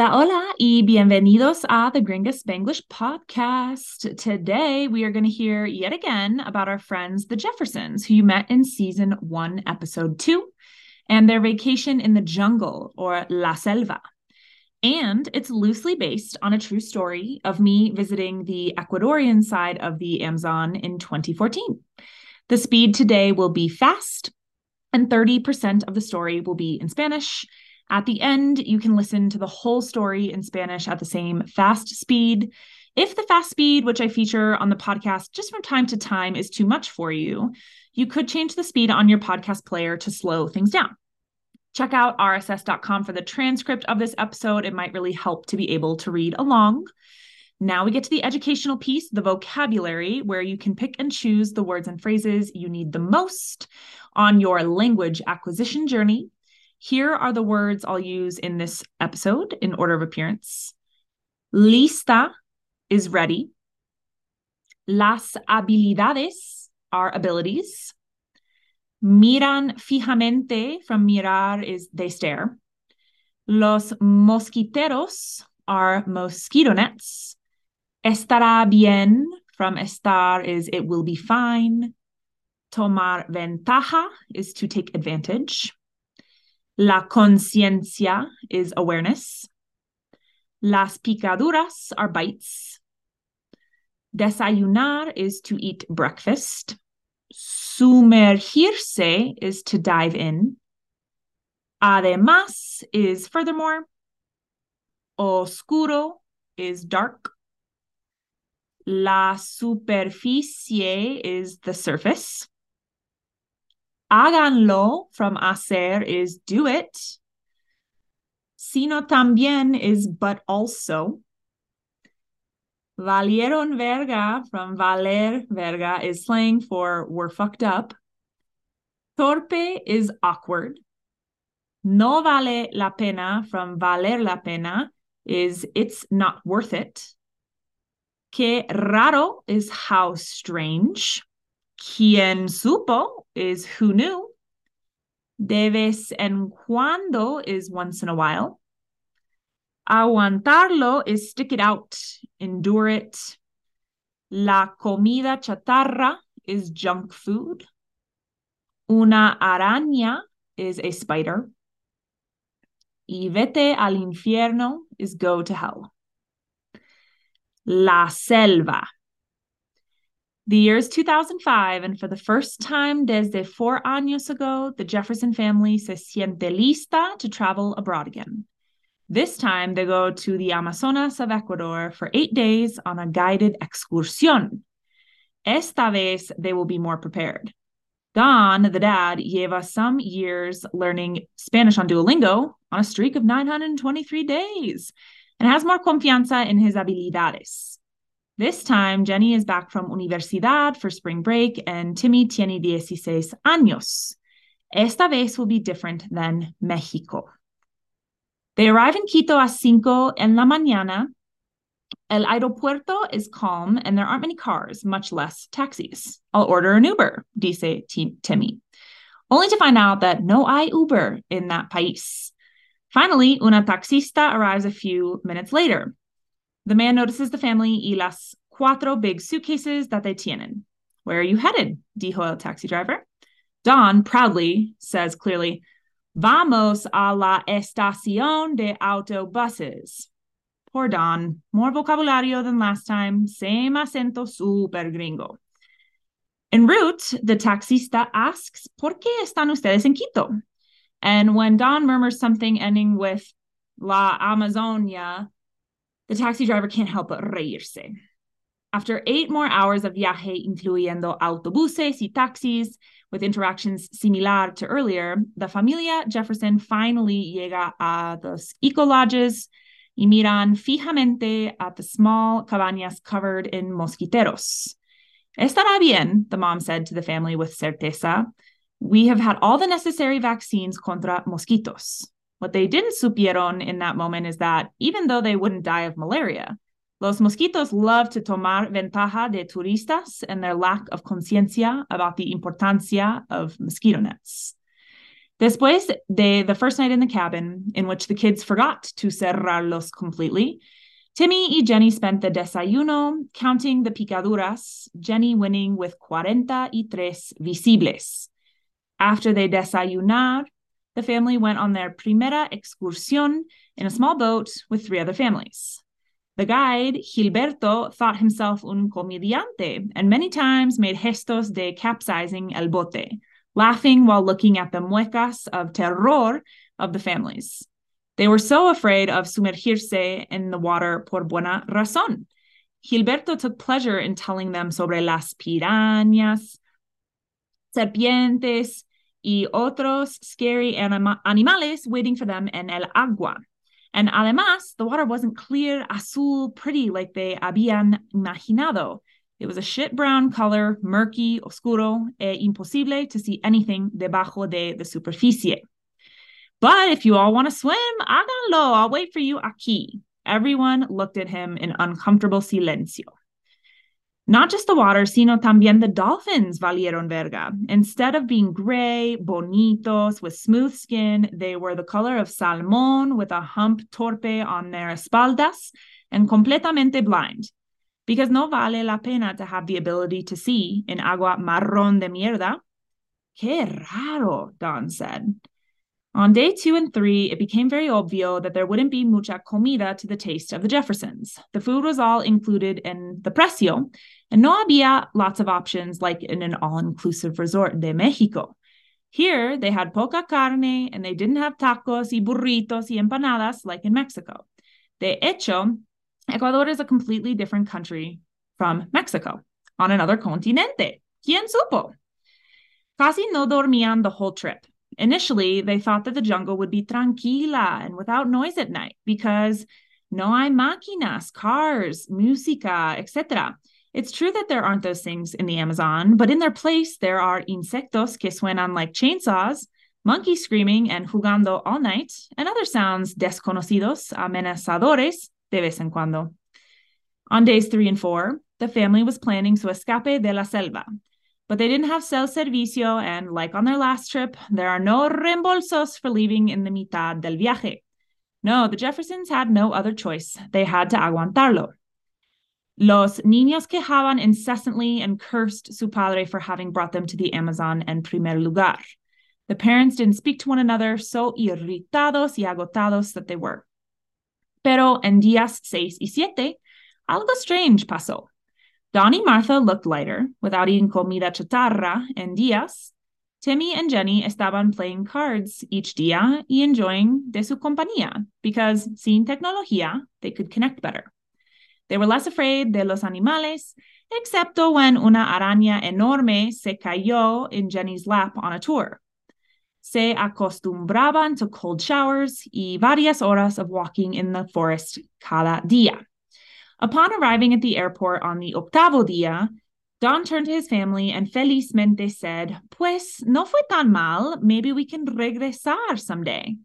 Hola, hola, y bienvenidos a the Gringa Spanglish podcast. Today, we are going to hear yet again about our friends, the Jeffersons, who you met in season one, episode two, and their vacation in the jungle or La Selva. And it's loosely based on a true story of me visiting the Ecuadorian side of the Amazon in 2014. The speed today will be fast, and 30% of the story will be in Spanish at the end, you can listen to the whole story in Spanish at the same fast speed. If the fast speed, which I feature on the podcast just from time to time, is too much for you, you could change the speed on your podcast player to slow things down. Check out rss.com for the transcript of this episode. It might really help to be able to read along. Now we get to the educational piece, the vocabulary, where you can pick and choose the words and phrases you need the most on your language acquisition journey. Here are the words I'll use in this episode in order of appearance. Lista is ready. Las habilidades are abilities. Miran fijamente from mirar is they stare. Los mosquiteros are mosquito nets. Estará bien from estar is it will be fine. Tomar ventaja is to take advantage. La conciencia is awareness. Las picaduras are bites. Desayunar is to eat breakfast. Sumergirse is to dive in. Además is furthermore. Oscuro is dark. La superficie is the surface. Háganlo from hacer is do it. Sino también is but also. Valieron verga from valer verga is slang for we're fucked up. Torpe is awkward. No vale la pena from valer la pena is it's not worth it. Que raro is how strange. Quien supo is who knew. De vez en cuando is once in a while. Aguantarlo is stick it out, endure it. La comida chatarra is junk food. Una araña is a spider. Y vete al infierno is go to hell. La selva the year is 2005, and for the first time desde four años ago, the Jefferson family se siente lista to travel abroad again. This time, they go to the Amazonas of Ecuador for eight days on a guided excursión. Esta vez, they will be more prepared. Don, the dad, lleva some years learning Spanish on Duolingo on a streak of 923 days and has more confianza in his habilidades. This time, Jenny is back from Universidad for spring break, and Timmy tiene 16 años. Esta vez will be different than Mexico. They arrive in Quito a cinco en la mañana. El aeropuerto is calm, and there aren't many cars, much less taxis. I'll order an Uber, dice Timmy, only to find out that no hay Uber in that país. Finally, una taxista arrives a few minutes later. The man notices the family y las cuatro big suitcases that they tienen. Where are you headed? dijo el taxi driver. Don proudly says clearly, Vamos a la estación de autobuses. Poor Don, more vocabulario than last time, same acento super gringo. En route, the taxista asks, ¿Por qué están ustedes en Quito? And when Don murmurs something ending with La Amazonia, the taxi driver can't help but reírse. After eight more hours of viaje, incluyendo autobuses y taxis, with interactions similar to earlier, the familia Jefferson finally llega a los eco lodges y miran fijamente at the small cabañas covered in mosquiteros. Estará bien, the mom said to the family with certeza. We have had all the necessary vaccines contra mosquitos. What they didn't supieron in that moment is that even though they wouldn't die of malaria, los mosquitos love to tomar ventaja de turistas and their lack of conciencia about the importancia of mosquito nets. Después de the first night in the cabin, in which the kids forgot to cerrarlos completely, Timmy y Jenny spent the desayuno counting the picaduras, Jenny winning with 43 visibles. After they desayunar, the family went on their primera excursión in a small boat with three other families. The guide, Gilberto, thought himself un comediante and many times made gestos de capsizing el bote, laughing while looking at the muecas of terror of the families. They were so afraid of sumergirse in the water por buena razón. Gilberto took pleasure in telling them sobre las pirañas, serpientes, y otros scary anima- animales waiting for them en el agua. And además, the water wasn't clear, azul, pretty like they habían imaginado. It was a shit brown color, murky, oscuro, e imposible to see anything debajo de the superficie. But if you all want to swim, háganlo. I'll wait for you aquí. Everyone looked at him in uncomfortable silencio. Not just the water, sino también the dolphins valieron verga. Instead of being gray, bonitos, with smooth skin, they were the color of salmon with a hump torpe on their espaldas and completamente blind. Because no vale la pena to have the ability to see in agua marrón de mierda. Qué raro, Don said. On day two and three, it became very obvious that there wouldn't be mucha comida to the taste of the Jeffersons. The food was all included in the precio, and no había lots of options like in an all inclusive resort de Mexico. Here, they had poca carne and they didn't have tacos y burritos y empanadas like in Mexico. De hecho, Ecuador is a completely different country from Mexico on another continente. ¿Quién supo? Casi no dormían the whole trip. Initially, they thought that the jungle would be tranquila and without noise at night because no hay máquinas, cars, música, etc. It's true that there aren't those things in the Amazon, but in their place, there are insectos que suenan like chainsaws, monkeys screaming and jugando all night, and other sounds desconocidos, amenazadores, de vez en cuando. On days three and four, the family was planning su escape de la selva, but they didn't have cel servicio, and like on their last trip, there are no reembolsos for leaving in the mitad del viaje. No, the Jeffersons had no other choice. They had to aguantarlo. Los niños quejaban incessantly and cursed su padre for having brought them to the Amazon en primer lugar. The parents didn't speak to one another, so irritados y agotados that they were. Pero en días seis y siete, algo strange pasó. Don y Martha looked lighter, without eating comida chatarra and días. Timmy and Jenny estaban playing cards each día y enjoying de su compañía, because sin tecnología, they could connect better. They were less afraid de los animales, excepto when una araña enorme se cayó in Jenny's lap on a tour. Se acostumbraban to cold showers y varias horas of walking in the forest cada día. Upon arriving at the airport on the octavo día, Don turned to his family and felizmente said, Pues no fue tan mal. Maybe we can regresar someday.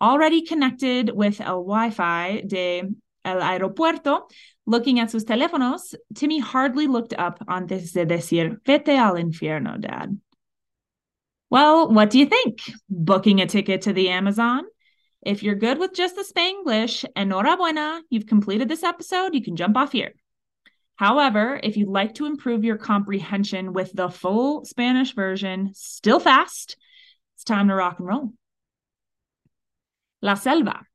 Already connected with el Wi Fi de el aeropuerto, looking at sus teléfonos, Timmy hardly looked up antes de decir, Vete al infierno, Dad. Well, what do you think? Booking a ticket to the Amazon? If you're good with just the Spanglish, enhorabuena, you've completed this episode. You can jump off here. However, if you'd like to improve your comprehension with the full Spanish version, still fast, it's time to rock and roll. La Selva.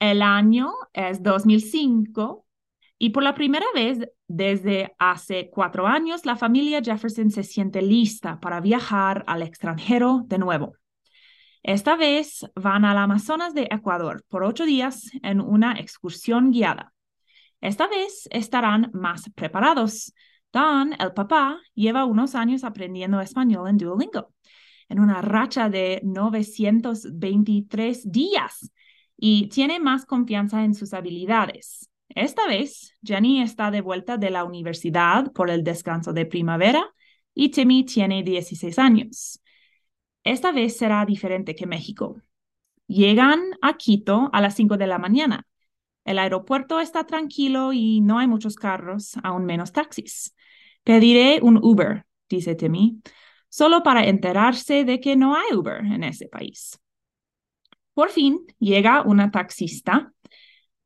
El año es 2005 y por la primera vez desde hace cuatro años la familia Jefferson se siente lista para viajar al extranjero de nuevo. Esta vez van al Amazonas de Ecuador por ocho días en una excursión guiada. Esta vez estarán más preparados. Don, el papá, lleva unos años aprendiendo español en Duolingo, en una racha de 923 días, y tiene más confianza en sus habilidades. Esta vez, Jenny está de vuelta de la universidad por el descanso de primavera y Timmy tiene 16 años. Esta vez será diferente que México. Llegan a Quito a las 5 de la mañana. El aeropuerto está tranquilo y no hay muchos carros, aún menos taxis. Pediré un Uber, dice Timmy. solo para enterarse de que no hay Uber en ese país. Por fin llega una taxista.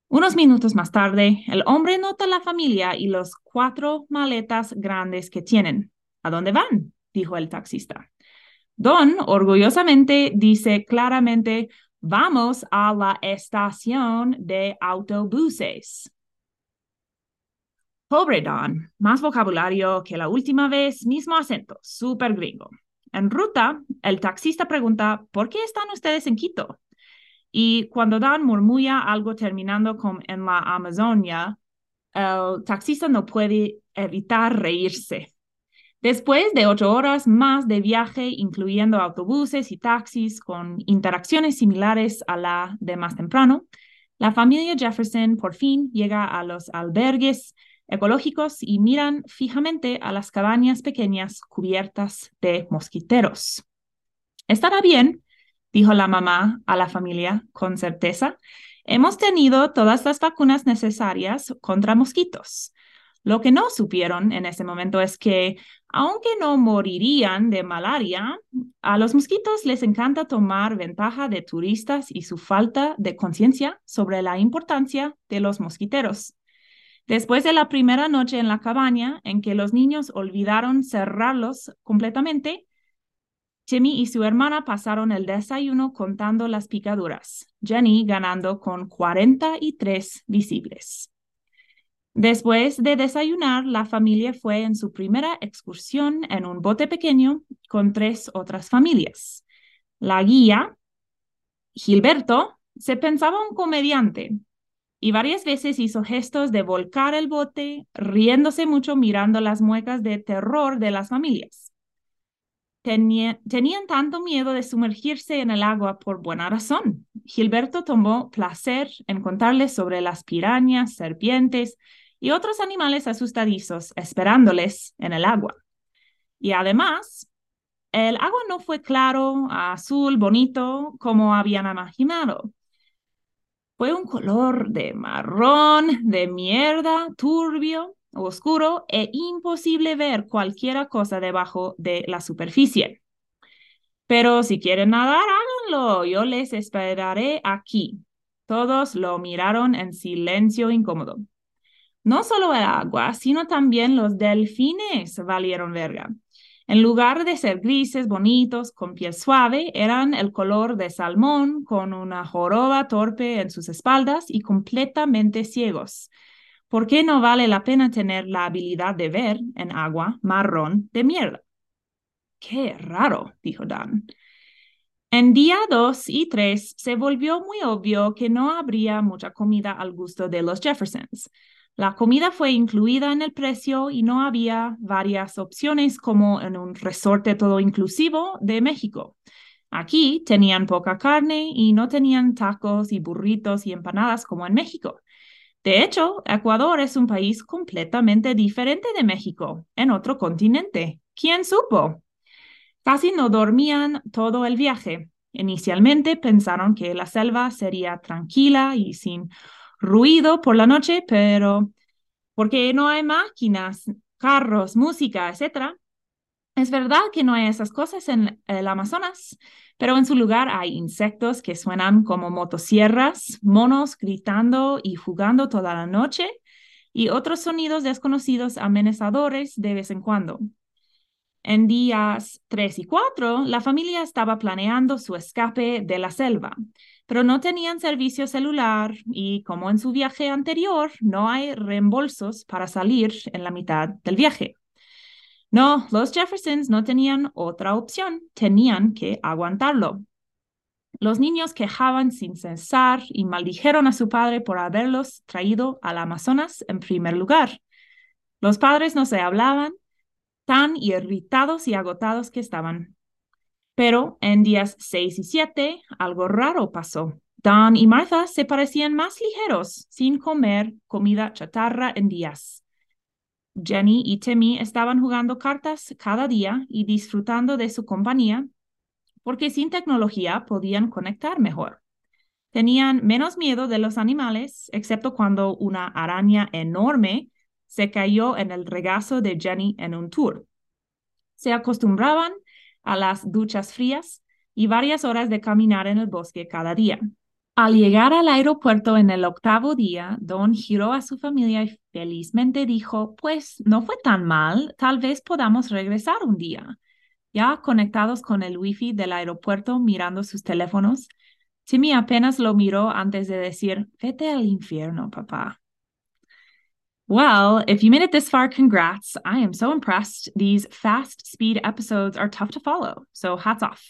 Unos minutos más tarde, el hombre nota la familia y los cuatro maletas grandes que tienen. ¿A dónde van? dijo el taxista. Don orgullosamente dice claramente, vamos a la estación de autobuses. Pobre Don, más vocabulario que la última vez, mismo acento, súper gringo. En ruta, el taxista pregunta, ¿por qué están ustedes en Quito? Y cuando Don murmulla algo terminando con en la Amazonia, el taxista no puede evitar reírse. Después de ocho horas más de viaje, incluyendo autobuses y taxis con interacciones similares a la de más temprano, la familia Jefferson por fin llega a los albergues ecológicos y miran fijamente a las cabañas pequeñas cubiertas de mosquiteros. Estará bien, dijo la mamá a la familia con certeza. Hemos tenido todas las vacunas necesarias contra mosquitos. Lo que no supieron en ese momento es que, aunque no morirían de malaria, a los mosquitos les encanta tomar ventaja de turistas y su falta de conciencia sobre la importancia de los mosquiteros. Después de la primera noche en la cabaña, en que los niños olvidaron cerrarlos completamente, Timmy y su hermana pasaron el desayuno contando las picaduras, Jenny ganando con 43 visibles. Después de desayunar, la familia fue en su primera excursión en un bote pequeño con tres otras familias. La guía, Gilberto, se pensaba un comediante y varias veces hizo gestos de volcar el bote, riéndose mucho mirando las muecas de terror de las familias. tenían tanto miedo de sumergirse en el agua por buena razón. Gilberto tomó placer en contarles sobre las pirañas, serpientes, y otros animales asustadizos esperándoles en el agua. Y además, el agua no fue claro, azul, bonito, como habían imaginado. Fue un color de marrón, de mierda, turbio, oscuro e imposible ver cualquier cosa debajo de la superficie. Pero si quieren nadar, háganlo. Yo les esperaré aquí. Todos lo miraron en silencio incómodo. No solo el agua, sino también los delfines valieron verga. En lugar de ser grises, bonitos, con piel suave, eran el color de salmón, con una joroba torpe en sus espaldas y completamente ciegos. ¿Por qué no vale la pena tener la habilidad de ver en agua marrón de mierda? Qué raro, dijo Dan. En día 2 y 3 se volvió muy obvio que no habría mucha comida al gusto de los Jeffersons. La comida fue incluida en el precio y no había varias opciones como en un resorte todo inclusivo de México. Aquí tenían poca carne y no tenían tacos y burritos y empanadas como en México. De hecho, Ecuador es un país completamente diferente de México, en otro continente. ¿Quién supo? Casi no dormían todo el viaje. Inicialmente pensaron que la selva sería tranquila y sin ruido por la noche, pero porque no hay máquinas, carros, música, etc. Es verdad que no hay esas cosas en el Amazonas, pero en su lugar hay insectos que suenan como motosierras, monos gritando y jugando toda la noche y otros sonidos desconocidos amenazadores de vez en cuando. En días 3 y 4, la familia estaba planeando su escape de la selva, pero no tenían servicio celular y como en su viaje anterior, no hay reembolsos para salir en la mitad del viaje. No, los Jeffersons no tenían otra opción, tenían que aguantarlo. Los niños quejaban sin cesar y maldijeron a su padre por haberlos traído al Amazonas en primer lugar. Los padres no se hablaban, tan irritados y agotados que estaban. Pero en días 6 y 7 algo raro pasó. Don y Martha se parecían más ligeros, sin comer comida chatarra en días. Jenny y Timmy estaban jugando cartas cada día y disfrutando de su compañía, porque sin tecnología podían conectar mejor. Tenían menos miedo de los animales, excepto cuando una araña enorme se cayó en el regazo de Jenny en un tour. Se acostumbraban a las duchas frías y varias horas de caminar en el bosque cada día. Al llegar al aeropuerto en el octavo día, Don giró a su familia y felizmente dijo, pues no fue tan mal, tal vez podamos regresar un día. Ya conectados con el wifi del aeropuerto mirando sus teléfonos, Timmy apenas lo miró antes de decir, vete al infierno, papá. Well, if you made it this far, congrats. I am so impressed. These fast speed episodes are tough to follow, so hats off.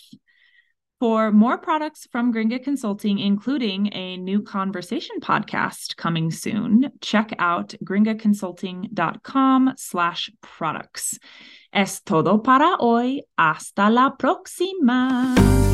For more products from Gringa Consulting, including a new conversation podcast coming soon, check out gringaconsulting.com slash products. Es todo para hoy. Hasta la próxima.